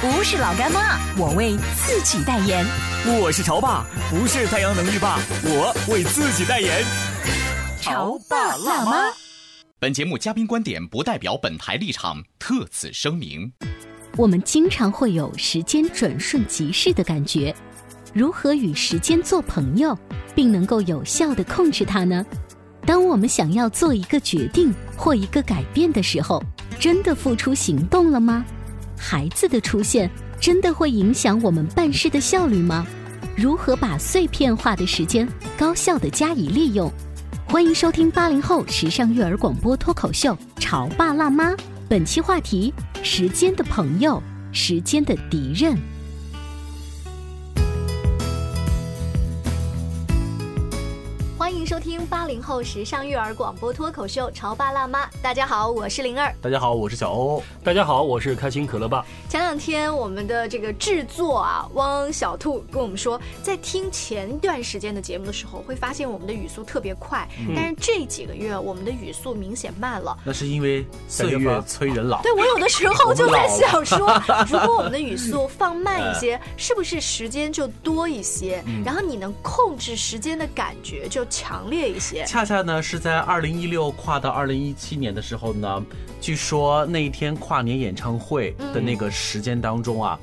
不是老干妈，我为自己代言。我是潮爸，不是太阳能浴霸，我为自己代言。潮爸辣妈。本节目嘉宾观点不代表本台立场，特此声明。我们经常会有时间转瞬即逝的感觉。如何与时间做朋友，并能够有效的控制它呢？当我们想要做一个决定或一个改变的时候，真的付出行动了吗？孩子的出现真的会影响我们办事的效率吗？如何把碎片化的时间高效的加以利用？欢迎收听八零后时尚育儿广播脱口秀《潮爸辣妈》，本期话题：时间的朋友，时间的敌人。八零后时尚育儿广播脱口秀《潮爸辣妈》。大家好，我是灵儿。大家好，我是小欧。大家好，我是开心可乐爸。前两天我们的这个制作啊，汪小兔跟我们说，在听前一段时间的节目的时候，会发现我们的语速特别快，但是这几个月我们的语速明显慢了。那是因为岁月催人老。对我有的时候就在想说，如果我们的语速放慢一些，是不是时间就多一些？然后你能控制时间的感觉就。强烈一些。恰恰呢，是在二零一六跨到二零一七年的时候呢，据说那一天跨年演唱会的那个时间当中啊，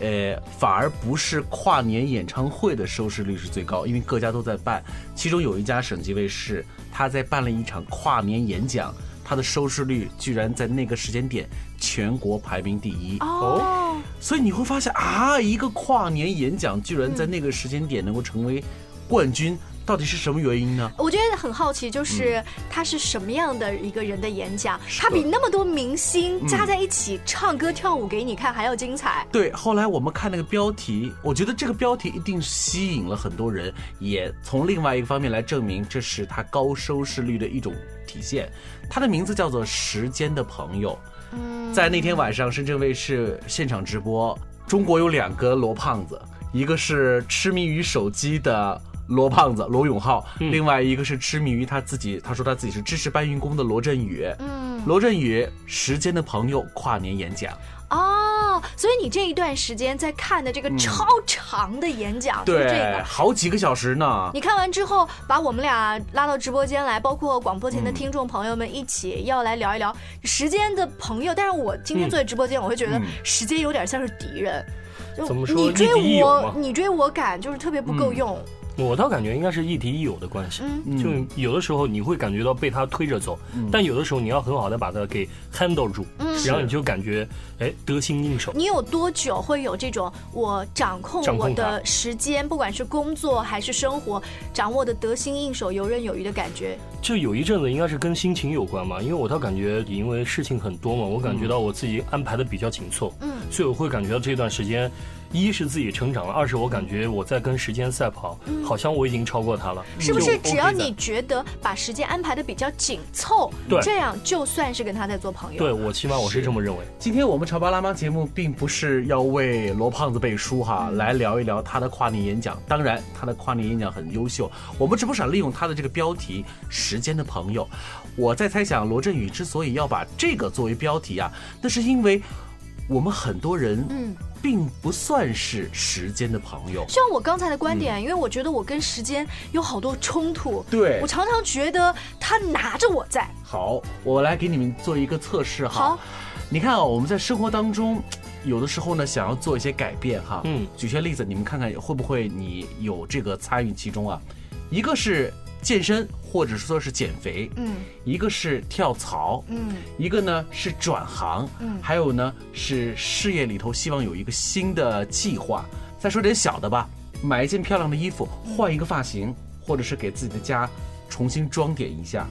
呃，反而不是跨年演唱会的收视率是最高，因为各家都在办。其中有一家省级卫视，他在办了一场跨年演讲，它的收视率居然在那个时间点全国排名第一。哦，所以你会发现啊，一个跨年演讲居然在那个时间点能够成为冠军。到底是什么原因呢？我觉得很好奇，就是他是什么样的一个人的演讲？他比那么多明星加在一起唱歌跳舞给你看还要精彩。对，后来我们看那个标题，我觉得这个标题一定吸引了很多人，也从另外一个方面来证明这是他高收视率的一种体现。他的名字叫做《时间的朋友》。嗯，在那天晚上，深圳卫视现场直播，中国有两个罗胖子，一个是痴迷于手机的。罗胖子罗永浩，另外一个是痴迷于他自己，他说他自己是知识搬运工的罗振宇。嗯，罗振宇时间的朋友跨年演讲。哦，所以你这一段时间在看的这个超长的演讲，对，好几个小时呢。你看完之后，把我们俩拉到直播间来，包括广播前的听众朋友们一起要来聊一聊时间的朋友。但是我今天坐在直播间，我会觉得时间有点像是敌人，怎么说？你追我，你追我赶，就是特别不够用。我倒感觉应该是一敌一友的关系，就有的时候你会感觉到被他推着走，但有的时候你要很好的把他给 handle 住，然后你就感觉哎得心应手。你有多久会有这种我掌控我的时间，不管是工作还是生活，掌握的得心应手、游刃有余的感觉？就有一阵子应该是跟心情有关嘛，因为我倒感觉因为事情很多嘛，我感觉到我自己安排的比较紧凑，嗯，所以我会感觉到这段时间。一是自己成长了，二是我感觉我在跟时间赛跑，好像我已经超过他了。是不是只要你觉得把时间安排的比较紧凑，对，这样就算是跟他在做朋友？对我起码我是这么认为。今天我们潮爸辣妈节目并不是要为罗胖子背书哈，来聊一聊他的跨年演讲。当然，他的跨年演讲很优秀，我们只不过想利用他的这个标题“时间的朋友”。我在猜想，罗振宇之所以要把这个作为标题啊，那是因为我们很多人嗯。并不算是时间的朋友。像我刚才的观点，因为我觉得我跟时间有好多冲突。对，我常常觉得他拿着我在。好，我来给你们做一个测试哈。好，你看啊，我们在生活当中，有的时候呢，想要做一些改变哈。嗯。举些例子，你们看看会不会你有这个参与其中啊？一个是健身或者说是减肥，嗯一个是跳槽，嗯一个呢是转行，嗯还有呢是事业里头希望有一个新的计划。再说点小的吧，买一件漂亮的衣服，换一个发型，或者是给自己的家重新装点一下。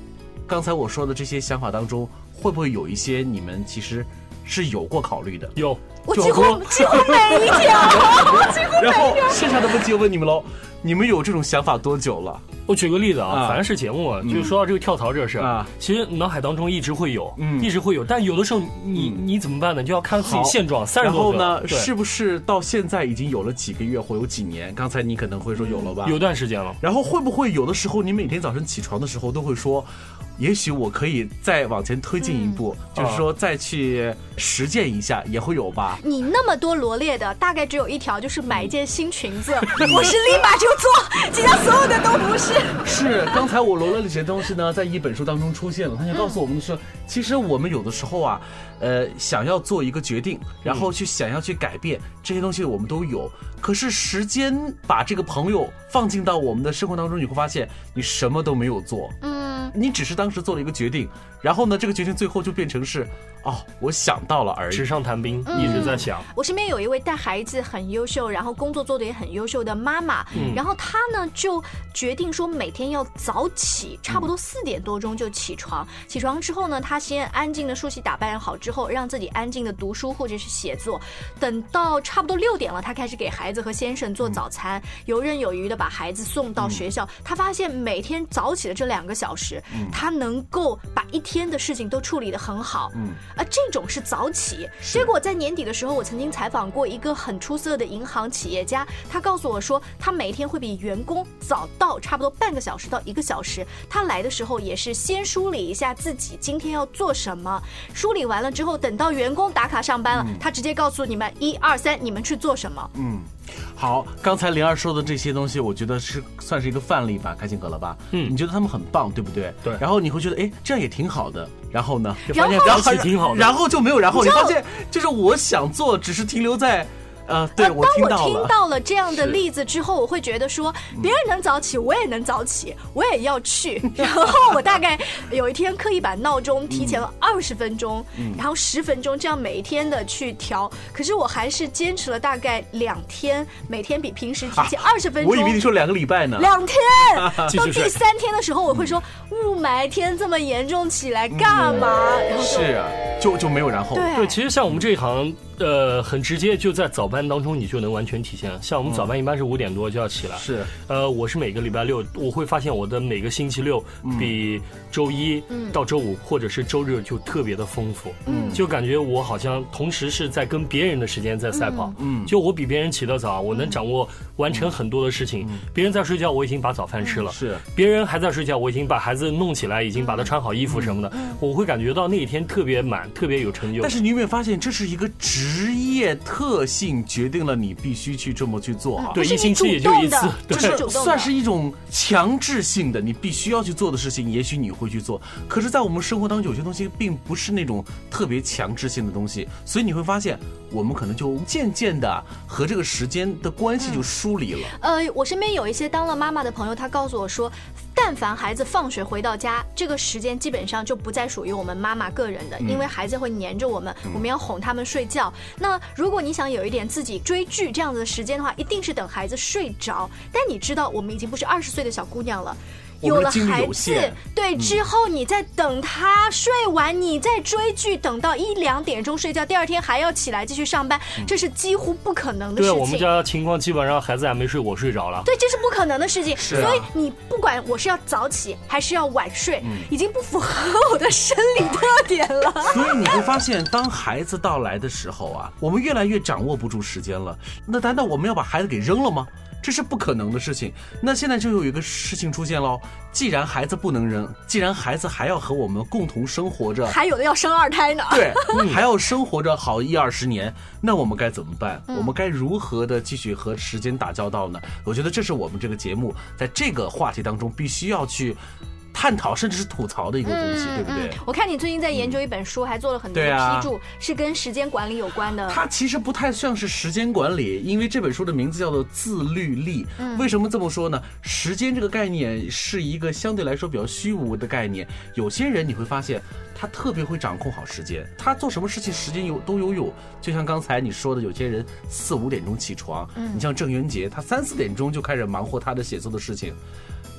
刚才我说的这些想法当中，会不会有一些你们其实是有过考虑的？有，我几乎几乎每一条，然后剩下的问题我问你们喽，你们有这种想法多久了？我举个例子啊，啊反正是节目嘛，就说到这个跳槽这事儿啊其实脑海当中一直会有，嗯一直会有，但有的时候你你怎么办呢？就要看自己现状，三十然多岁后呢，是不是到现在已经有了几个月或有几年？刚才你可能会说有了吧？有段时间了。然后会不会有的时候，你每天早晨起床的时候都会说，也许我可以再往前推进一步，嗯就是说再去实践一下，也会有吧？你那么多罗列的，大概只有一条，就是买一件新裙子，我是立马就做，其他所有的都不是。是，刚才我罗列了这些东西呢，在一本书当中出现了。他想告诉我们的是，其实我们有的时候啊，呃，想要做一个决定，然后去想要去改变这些东西，我们都有。可是时间把这个朋友放进到我们的生活当中，你会发现你什么都没有做。嗯，你只是当时做了一个决定，然后呢，这个决定最后就变成是，哦，我想到了而已纸。上谈兵，一直在想。我身边有一位带孩子很优秀，然后工作做的也很优秀的妈妈，然后她呢就决定说每天要早起，差不多四点多钟就起床。起床之后呢，她先安静的梳洗打扮好之后，让自己安静的读书或者是写作。等到差不多六点了，她开始给孩子和先生做早餐，游刃有余的把孩子送到学校。她发现每天早起的这两个小时，她能够把一天的事情都处理得很好。嗯，啊，这种是早起。结果在年底的时候，我曾经采访过一个很出色的银行企业家，他告诉我说，他每天会比员工早到差不多半个小时到一个小时。他来的时候也是先梳理一下自己今天要做什么，梳理完了之后，等到员工打卡上班了，他直接告诉你们一二三，你们去做什么。嗯，好，刚才灵儿说的这些东西，我觉得是算是一个范例吧，开心可乐吧？嗯你觉得他们很棒，对不对？对然后你会觉得，哎，这样也挺好的。然后呢？就发现然后挺好的。然后就没有然后，你发现 就是我想做，只是停留在，呃，对呃我听到当我听。到了这样的例子之后，我会觉得说，别人能早起，我也能早起，我也要去。然后我大概有一天刻意把闹钟提前了二十分钟，然后十分钟，这样每一天的去调。可是我还是坚持了大概两天，每天比平时提前二十分钟。我以为你说两个礼拜呢。两天，到第三天的时候，我会说雾霾天这么严重起来干嘛？然后就是啊，就就没有然后。对对，其实像我们这一行，呃，很直接，就在早班当中，你就能完全体现。像我们早班一般是五点多就要起来，是，呃，我是每个礼拜六，我会发现我的每个星期六比周一到周五或者是周日就特别的丰富，嗯。就感觉我好像同时是在跟别人的时间在赛跑，嗯。就我比别人起得早，我能掌握完成很多的事情。嗯。别人在睡觉，我已经把早饭吃了；是。别人还在睡觉，我已经把孩子弄起来，已经把他穿好衣服什么的，我会感觉到那一天特别满，特别有成就。但是你有没有发现，这是一个职业特性决定了你必须去这么去做啊？对一星期也就一次，不就是算是一种强制性的，你必须要去做的事情，也许你会去做。可是，在我们生活当中，有些东西并不是那种特别强制性的东西，所以你会发现，我们可能就渐渐的和这个时间的关系就疏离了。呃，我身边有一些当了妈妈的朋友，她告诉我说，但凡孩子放学回到家，这个时间基本上就不再属于我们妈妈个人的，因为孩子会黏着我们，我们要哄他们睡觉。那如果你想有一点自己追剧这样子的时间的话，一定是等孩子睡着。但你知道，我们已经不是二十岁的小姑娘了。有了孩子，对之后你再等他睡完，你再追剧，等到一两点钟睡觉，第二天还要起来继续上班，这是几乎不可能的事情对。我们家情况基本上孩子还没睡，我睡着了。对，这是不可能的事情。所以你不管我是要早起还是要晚睡，已经不符合我的生理特点了。所以你会发现，当孩子到来的时候啊，我们越来越掌握不住时间了。那难道我们要把孩子给扔了吗？这是不可能的事情。那现在就有一个事情出现喽。既然孩子不能扔，既然孩子还要和我们共同生活着，还有的要生二胎呢。对，还要生活着好一二十年，那我们该怎么办？我们该如何的继续和时间打交道呢？我觉得这是我们这个节目在这个话题当中必须要去。探讨甚至是吐槽的一个东西，对不对？我看你最近在研究一本书，还做了很多的批注，是跟时间管理有关的。它其实不太像是时间管理，因为这本书的名字叫做自律力。为什么这么说呢？时间这个概念是一个相对来说比较虚无的概念。有些人你会发现，他特别会掌控好时间，他做什么事情时间有都有有。就像刚才你说的，有些人四五点钟起床，你像郑渊洁，他三四点钟就开始忙活他的写作的事情。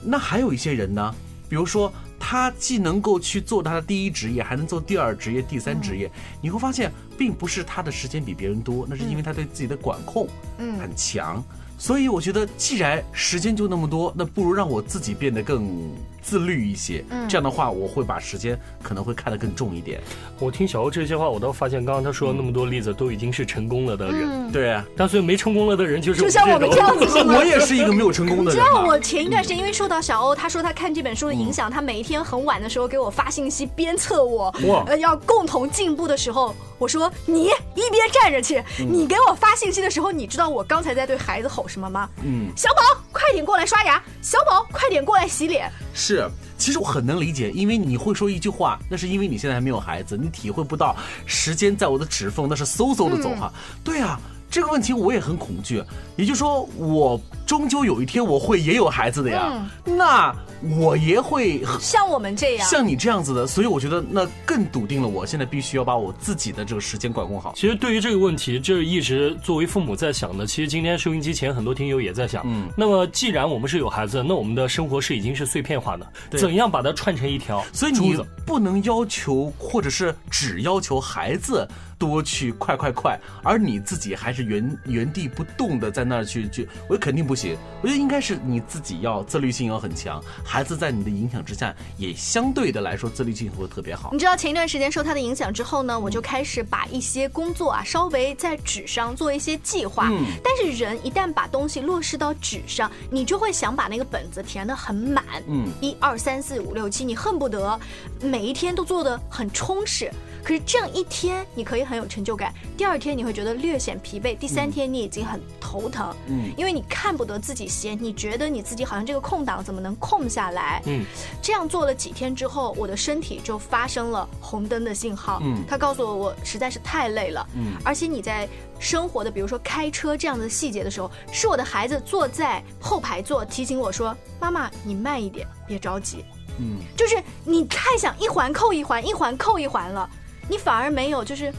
那还有一些人呢？比如说，他既能够去做他的第一职业，还能做第二职业、第三职业。你会发现，并不是他的时间比别人多，那是因为他对自己的管控嗯很强。所以我觉得，既然时间就那么多，那不如让我自己变得更自律一些。这样的话，我会把时间可能会看得更重一点。我听小欧这些话，我倒发现刚刚他说的那么多例子，都已经是成功了的人。对啊，但所以没成功了的人，就是就像我们这样子是吗？我也是一个没有成功的知人嘛。道我前一段时间因为受到小欧，他说他看这本书的影响，他每一天很晚的时候给我发信息鞭策我，呃，要共同进步的时候，我说你一边站着去，你给我发信息的时候，你知道我刚才在对孩子吼什么吗？嗯，小宝，快点过来刷牙！小宝，快点过来洗脸！是，其实我很能理解，因为你会说一句话，那是因为你现在还没有孩子，你体会不到时间在我的指缝那是嗖嗖的走哈。对啊，这个问题我也很恐惧，也就是说，我终究有一天我会也有孩子的呀，那我也会像我们这样，像你这样子的，所以我觉得那更笃定了，我现在必须要把我自己的这个时间管控好。其实对于这个问题，这一直作为父母在想的。其实今天收音机前很多听友也在想，嗯，那么既然我们是有孩子，那我们的生活是已经是碎片化的，怎样把它串成一条所以你？不能要求，或者是只要求孩子多去快快快，而你自己还是原原地不动的在那儿去去，我肯定不行。我觉得应该是你自己要自律性要很强，孩子在你的影响之下，也相对的来说自律性会特别好你。知道前一段时间受他的影响之后呢，我就开始把一些工作啊稍微在纸上做一些计划。嗯但是人一旦把东西落实到纸上，你就会想把那个本子填的很满。嗯一二三四五六七，你恨不得每一天都做的很充实。可是这样一天你可以很有成就感，第二天你会觉得略显疲惫，第三天你已经很头疼。嗯因为你看不得自己闲，你觉得你自己好像这个空档怎么能空下来？嗯，这样做了几天之后，我的身体就发生了红灯的信号。嗯他告诉我我实在是太累了。嗯而且你在生活的，比如说开车这样的细节的时候，是我的孩子坐在后排座提醒我说：“妈妈，你慢一点，别着急。”嗯，就是你太想一环扣一环，一环扣一环了，你反而没有就是。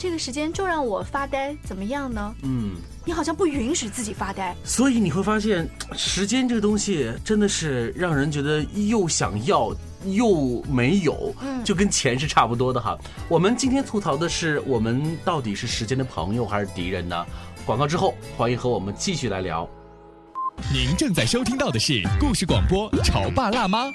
这个时间就让我发呆，怎么样呢？嗯。你好像不允许自己发呆。所以你会发现，时间这个东西真的是让人觉得又想要又没有，嗯就跟钱是差不多的哈。我们今天吐槽的是，我们到底是时间的朋友还是敌人呢？广告之后，欢迎和我们继续来聊。您正在收听到的是故事广播《潮爸辣妈》。《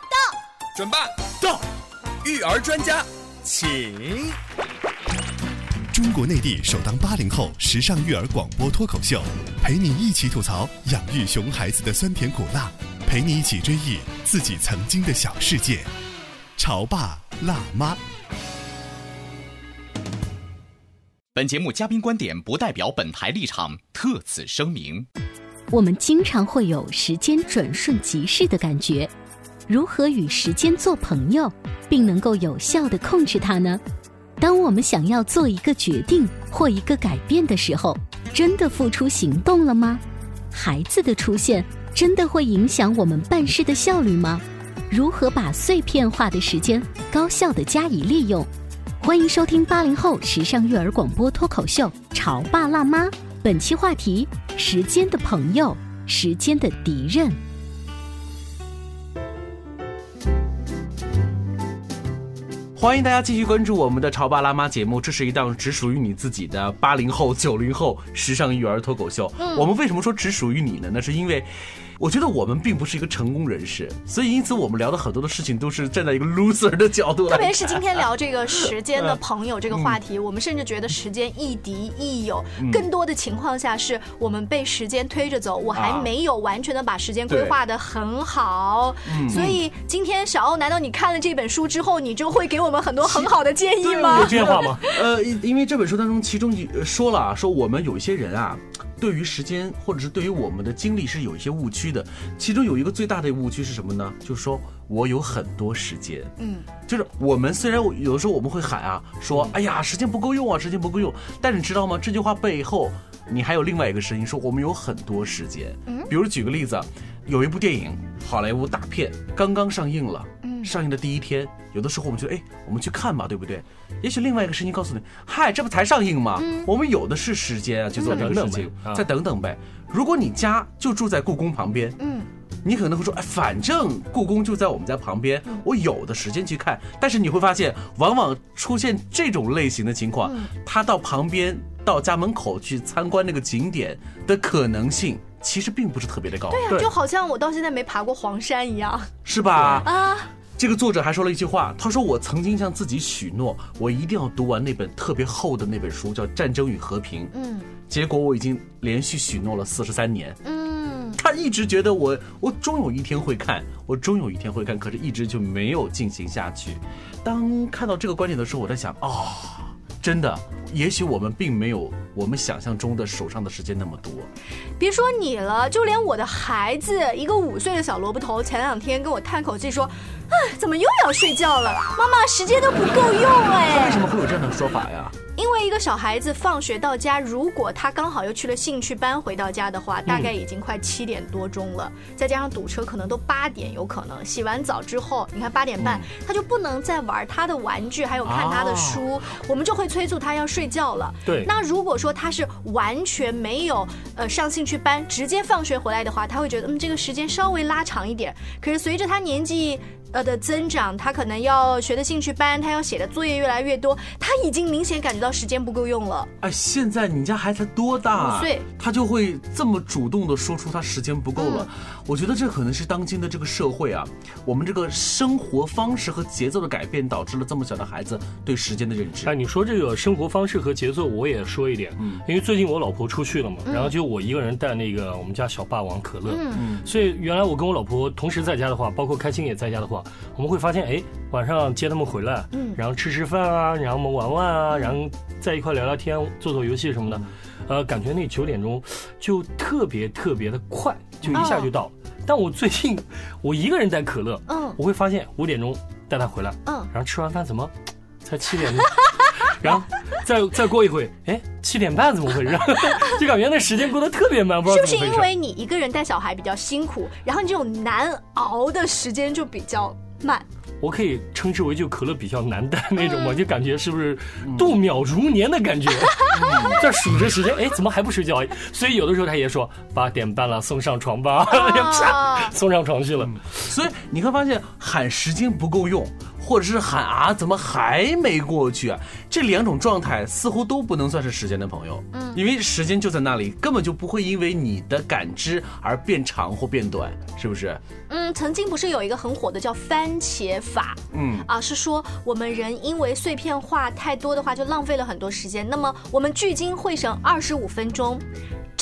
准爸到，育儿专家，请。中国内地首档八零后时尚育儿广播脱口秀，陪你一起吐槽养育熊孩子的酸甜苦辣，陪你一起追忆自己曾经的小世界。潮爸辣妈。本节目嘉宾观点不代表本台立场，特此声明。我们经常会有时间转瞬即逝的感觉，如何与时间做朋友，并能够有效的控制它呢？当我们想要做一个决定或一个改变的时候，真的付出行动了吗？孩子的出现真的会影响我们办事的效率吗？如何把碎片化的时间高效的加以利用？欢迎收听八零后时尚育儿广播脱口秀《潮爸辣妈》，本期话题：时间的朋友，时间的敌人。欢迎大家继续关注我们的《潮爸辣妈》节目，这是一档只属于你自己的八零后、九零后时尚育儿脱口秀。我们为什么说只属于你呢？那是因为。我觉得我们并不是一个成功人士，所以因此我们聊的很多的事情都是站在一个 loser 的角度来。特别是今天聊这个时间的朋友这个话题，我们甚至觉得时间亦敌亦友。更多的情况下是我们被时间推着走，我还没有完全的把时间规划的很好。所以今天小欧，难道你看了这本书之后，你就会给我们很多很好的建议吗？有变化吗？呃，因为这本书当中，其中说了啊，说我们有一些人啊。对于时间，或者是对于我们的精力是有一些误区的。其中有一个最大的误区是什么呢？就是说我有很多时间。嗯，就是我们虽然有的时候我们会喊啊，说哎呀时间不够用啊，时间不够用。但是你知道吗？这句话背后，你还有另外一个声音说我们有很多时间。嗯，比如举个例子，有一部电影，好莱坞大片刚刚上映了。上映的第一天，有的时候我们觉得，哎，我们去看吧，对不对？也许另外一个声音告诉你，嗨，这不才上映吗？我们有的是时间啊，去做这个事情，再等等呗。如果你家就住在故宫旁边，嗯，你可能会说，哎，反正故宫就在我们家旁边，我有的时间去看。但是你会发现，往往出现这种类型的情况，他到旁边到家门口去参观那个景点的可能性，其实并不是特别的高。对呀，就好像我到现在没爬过黄山一样，是吧？啊。这个作者还说了一句话，他说：“我曾经向自己许诺，我一定要读完那本特别厚的那本书，叫《战争与和平》。嗯，结果我已经连续许诺了四十三年。嗯，他一直觉得我，我终有一天会看，我终有一天会看，可是一直就没有进行下去。当看到这个观点的时候，我在想，哦，真的。”也许我们并没有我们想象中的手上的时间那么多。别说你了，就连我的孩子，一个五岁的小萝卜头，前两天跟我叹口气说：“哎，怎么又要睡觉了？妈妈，时间都不够用哎。”为什么会有这样的说法呀？因为一个小孩子放学到家，如果他刚好又去了兴趣班，回到家的话，大概已经快七点多钟了，再加上堵车，可能都八点有可能。洗完澡之后，你看八点半，他就不能再玩他的玩具，还有看他的书，我们就会催促他要睡觉了。对。那如果说他是完全没有呃上兴趣班，直接放学回来的话，他会觉得嗯这个时间稍微拉长一点。可是随着他年纪。呃的增长，他可能要学的兴趣班，他要写的作业越来越多，他已经明显感觉到时间不够用了。哎，现在你家孩子才多大？五岁，他就会这么主动的说出他时间不够了。我觉得这可能是当今的这个社会啊，我们这个生活方式和节奏的改变，导致了这么小的孩子对时间的认知。哎，你说这个生活方式和节奏，我也说一点，嗯，因为最近我老婆出去了嘛，然后就我一个人带那个我们家小霸王可乐，嗯，所以原来我跟我老婆同时在家的话，包括开心也在家的话。我们会发现，哎，晚上接他们回来，嗯，然后吃吃饭啊，然后我们玩玩啊，然后在一块聊聊天、做做游戏什么的，呃，感觉那九点钟就特别特别的快，就一下就到。了。但我最近我一个人带可乐，嗯，我会发现五点钟带他回来，嗯，然后吃完饭怎么才七点钟，然后 再再过一会，哎，七点半怎么回事？就感觉那时间过得特别慢，不知道 是不是因为你一个人带小孩比较辛苦，然后你这种难熬的时间就比较。慢，我可以称之为就可乐比较难带那种嘛，就感觉是不是度秒如年的感觉，在数着时间，哎，怎么还不睡觉？所以有的时候他也说八点半了，送上床吧，送上床去了。所以你会发现喊时间不够用。或者是喊啊，怎么还没过去啊？这两种状态似乎都不能算是时间的朋友，嗯，因为时间就在那里，根本就不会因为你的感知而变长或变短，是不是？嗯，曾经不是有一个很火的叫番茄法，嗯，啊，是说我们人因为碎片化太多的话，就浪费了很多时间。那么我们聚精会神二十五分钟。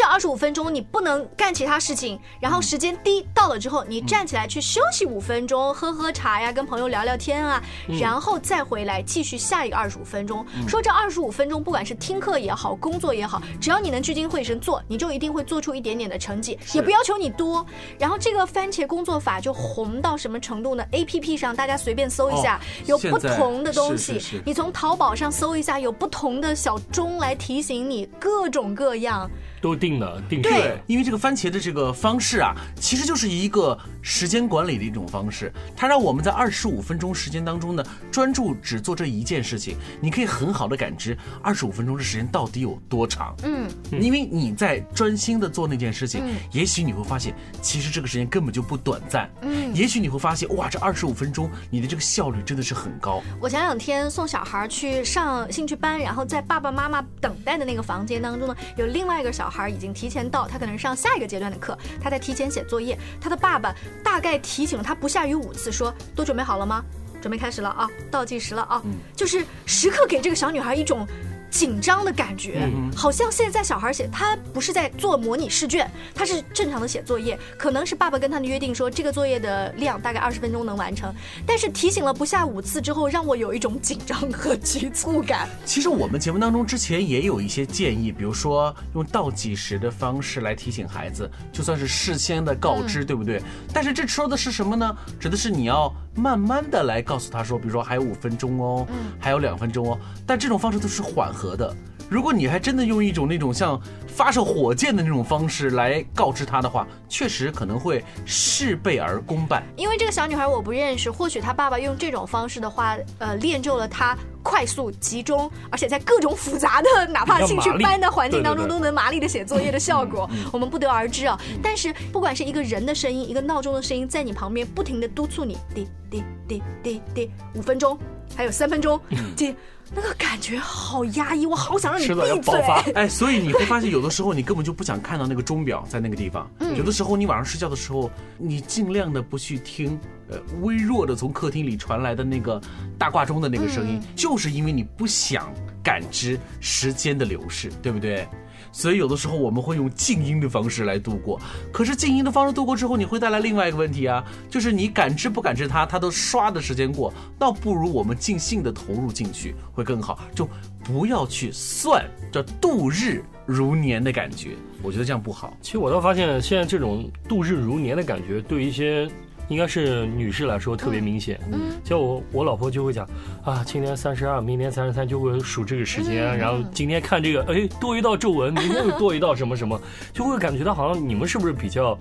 这二十五分钟你不能干其他事情，然后时间滴到了之后，你站起来去休息五分钟，喝喝茶呀，跟朋友聊聊天啊，然后再回来继续下一个二十五分钟。说这二十五分钟，不管是听课也好，工作也好，只要你能聚精会神做，你就一定会做出一点点的成绩，也不要求你多。然后这个番茄工作法就红到什么程度呢？A P P 上大家随便搜一下，有不同的东西。你从淘宝上搜一下，有不同的小钟来提醒你，各种各样。都定了，定对，因为这个番茄的这个方式啊，其实就是一个时间管理的一种方式。它让我们在二十五分钟时间当中呢，专注只做这一件事情。你可以很好的感知二十五分钟的时间到底有多长。嗯，因为你在专心的做那件事情，也许你会发现，其实这个时间根本就不短暂。嗯，也许你会发现，哇，这二十五分钟你的这个效率真的是很高。我前两天送小孩去上兴趣班，然后在爸爸妈妈等待的那个房间当中呢，有另外一个小孩已经提前到，他可能上下一个阶段的课，他在提前写作业。他的爸爸大概提醒了他不下于五次，说都准备好了吗？准备开始了啊，倒计时了啊，就是时刻给这个小女孩一种。紧张的感觉，好像现在小孩写，他不是在做模拟试卷，他是正常的写作业。可能是爸爸跟他的约定说，这个作业的量大概二十分钟能完成，但是提醒了不下五次之后，让我有一种紧张和局促感。其实我们节目当中之前也有一些建议，比如说用倒计时的方式来提醒孩子，就算是事先的告知，对不对？但是这说的是什么呢？指的是你要慢慢的来告诉他说，比如说还有五分钟哦，还有两分钟哦。但这种方式都是缓。合的，如果你还真的用一种那种像发射火箭的那种方式来告知他的话，确实可能会事倍而功半。因为这个小女孩我不认识，或许她爸爸用这种方式的话，呃，练就了她快速、集中，而且在各种复杂的 哪怕兴趣班的环境当中都能麻利的写作业的效果，我们不得而知啊。但是不管是一个人的声音，一个闹钟的声音，在你旁边不停的督促你，滴滴滴滴滴，五分钟。还有三分钟，滴那个感觉好压抑，我好想让你闭嘴。哎，所以你会发现，有的时候你根本就不想看到那个钟表在那个地方。有的时候你晚上睡觉的时候，你尽量的不去听，呃，微弱的从客厅里传来的那个大挂钟的那个声音，就是因为你不想感知时间的流逝，对不对？所以有的时候我们会用静音的方式来度过，可是静音的方式度过之后，你会带来另外一个问题啊，就是你感知不感知它，它都刷的时间过，倒不如我们尽兴的投入进去会更好，就不要去算这度日如年的感觉，我觉得这样不好。其实我倒发现，现在这种度日如年的感觉，对一些。应该是女士来说特别明显，嗯，像我我老婆就会讲，啊，今天三十二，明天三十三，就会数这个时间，然后今天看这个，哎，多一道皱纹，明天又多一道什么什么，就会感觉到好像你们是不是比较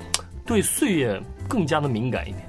对岁月更加的敏感一点？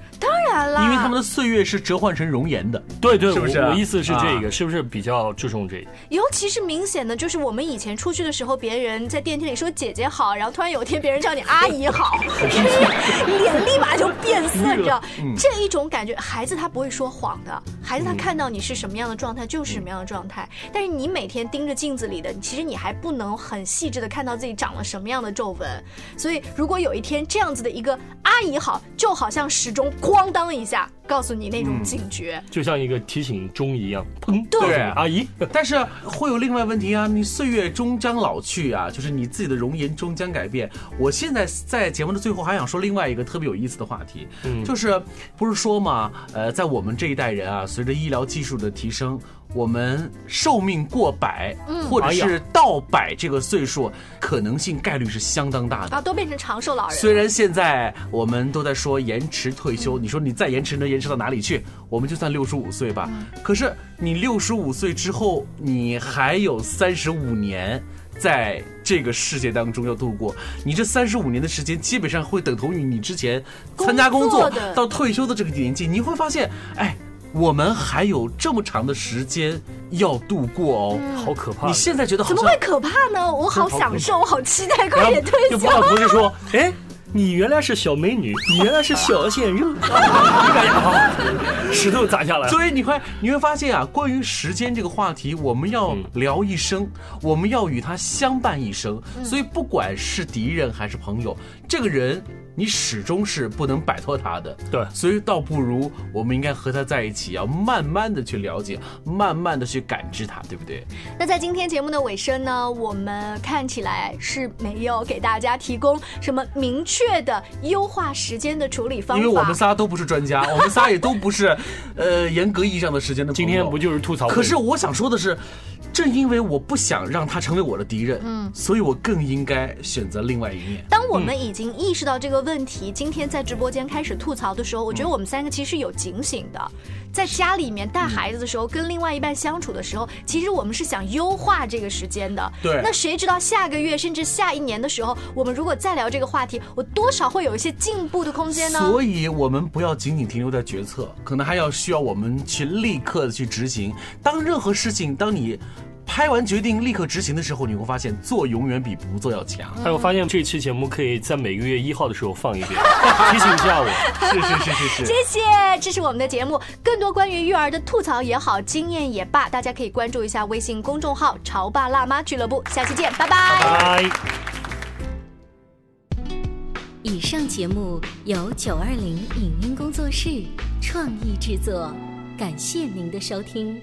因为他们的岁月是折换成容颜的，对对，是不是？我意思是这个，是不是比较注重这个？尤其是明显的，就是我们以前出去的时候，别人在电梯里说姐姐好，然后突然有一天别人叫你阿姨好，脸立马就变色，你知道？这一种感觉，孩子他不会说谎的，孩子他看到你是什么样的状态就是什么样的状态。但是你每天盯着镜子里的，其实你还不能很细致的看到自己长了什么样的皱纹。所以如果有一天这样子的一个阿姨好，就好像时钟咣当一下。告诉你那种警觉，就像一个提醒钟一样，砰！对，阿姨。但是会有另外问题啊，你岁月终将老去啊，就是你自己的容颜终将改变。我现在在节目的最后还想说另外一个特别有意思的话题，就是不是说嘛，呃，在我们这一代人啊，随着医疗技术的提升。我们寿命过百，或者是到百这个岁数，可能性概率是相当大的啊，都变成长寿老人。虽然现在我们都在说延迟退休，你说你再延迟能延迟到哪里去？我们就算六十五岁吧。可是你六十五岁之后，你还有三十五年在这个世界当中要度过。你这三十五年的时间，基本上会等同于你之前参加工作到退休的这个年纪。你会发现，哎。我们还有这么长的时间要度过哦，好可怕！你现在觉得怎么会可怕呢？我好享受，我好期待快点退休。就爸爸不是说，哎，你原来是小美女，你原来是小鲜肉，你感觉啊，石头砸下来。所以你会你会发现啊，关于时间这个话题，我们要聊一生，我们要与他相伴一生。所以不管是敌人还是朋友，这个人。你始终是不能摆脱他的，对，所以倒不如我们应该和他在一起，要慢慢的去了解，慢慢的去感知他，对不对？那在今天节目的尾声呢，我们看起来是没有给大家提供什么明确的优化时间的处理方法，因为我们仨都不是专家，我们仨也都不是，呃，严格意义上的时间的。今天不就是吐槽？可是我想说的是。正因为我不想让他成为我的敌人，嗯，所以我更应该选择另外一面。当我们已经意识到这个问题，今天在直播间开始吐槽的时候，我觉得我们三个其实有警醒的。在家里面带孩子的时候，跟另外一半相处的时候，其实我们是想优化这个时间的。对。那谁知道下个月甚至下一年的时候，我们如果再聊这个话题，我多少会有一些进步的空间呢？所以我们不要仅仅停留在决策，可能还要需要我们去立刻的去执行。当任何事情，当你。拍完决定立刻执行的时候，你会发现做永远比不做要强。还有发现这期节目可以在每个月一号的时候放一遍，提醒一下我。是是是是是。谢谢，这是我们的节目。更多关于育儿的吐槽也好，经验也罢，大家可以关注一下微信公众号“潮爸辣妈俱乐部”。下期见，拜拜。拜拜。以上节目由九二零影音工作室创意制作，感谢您的收听。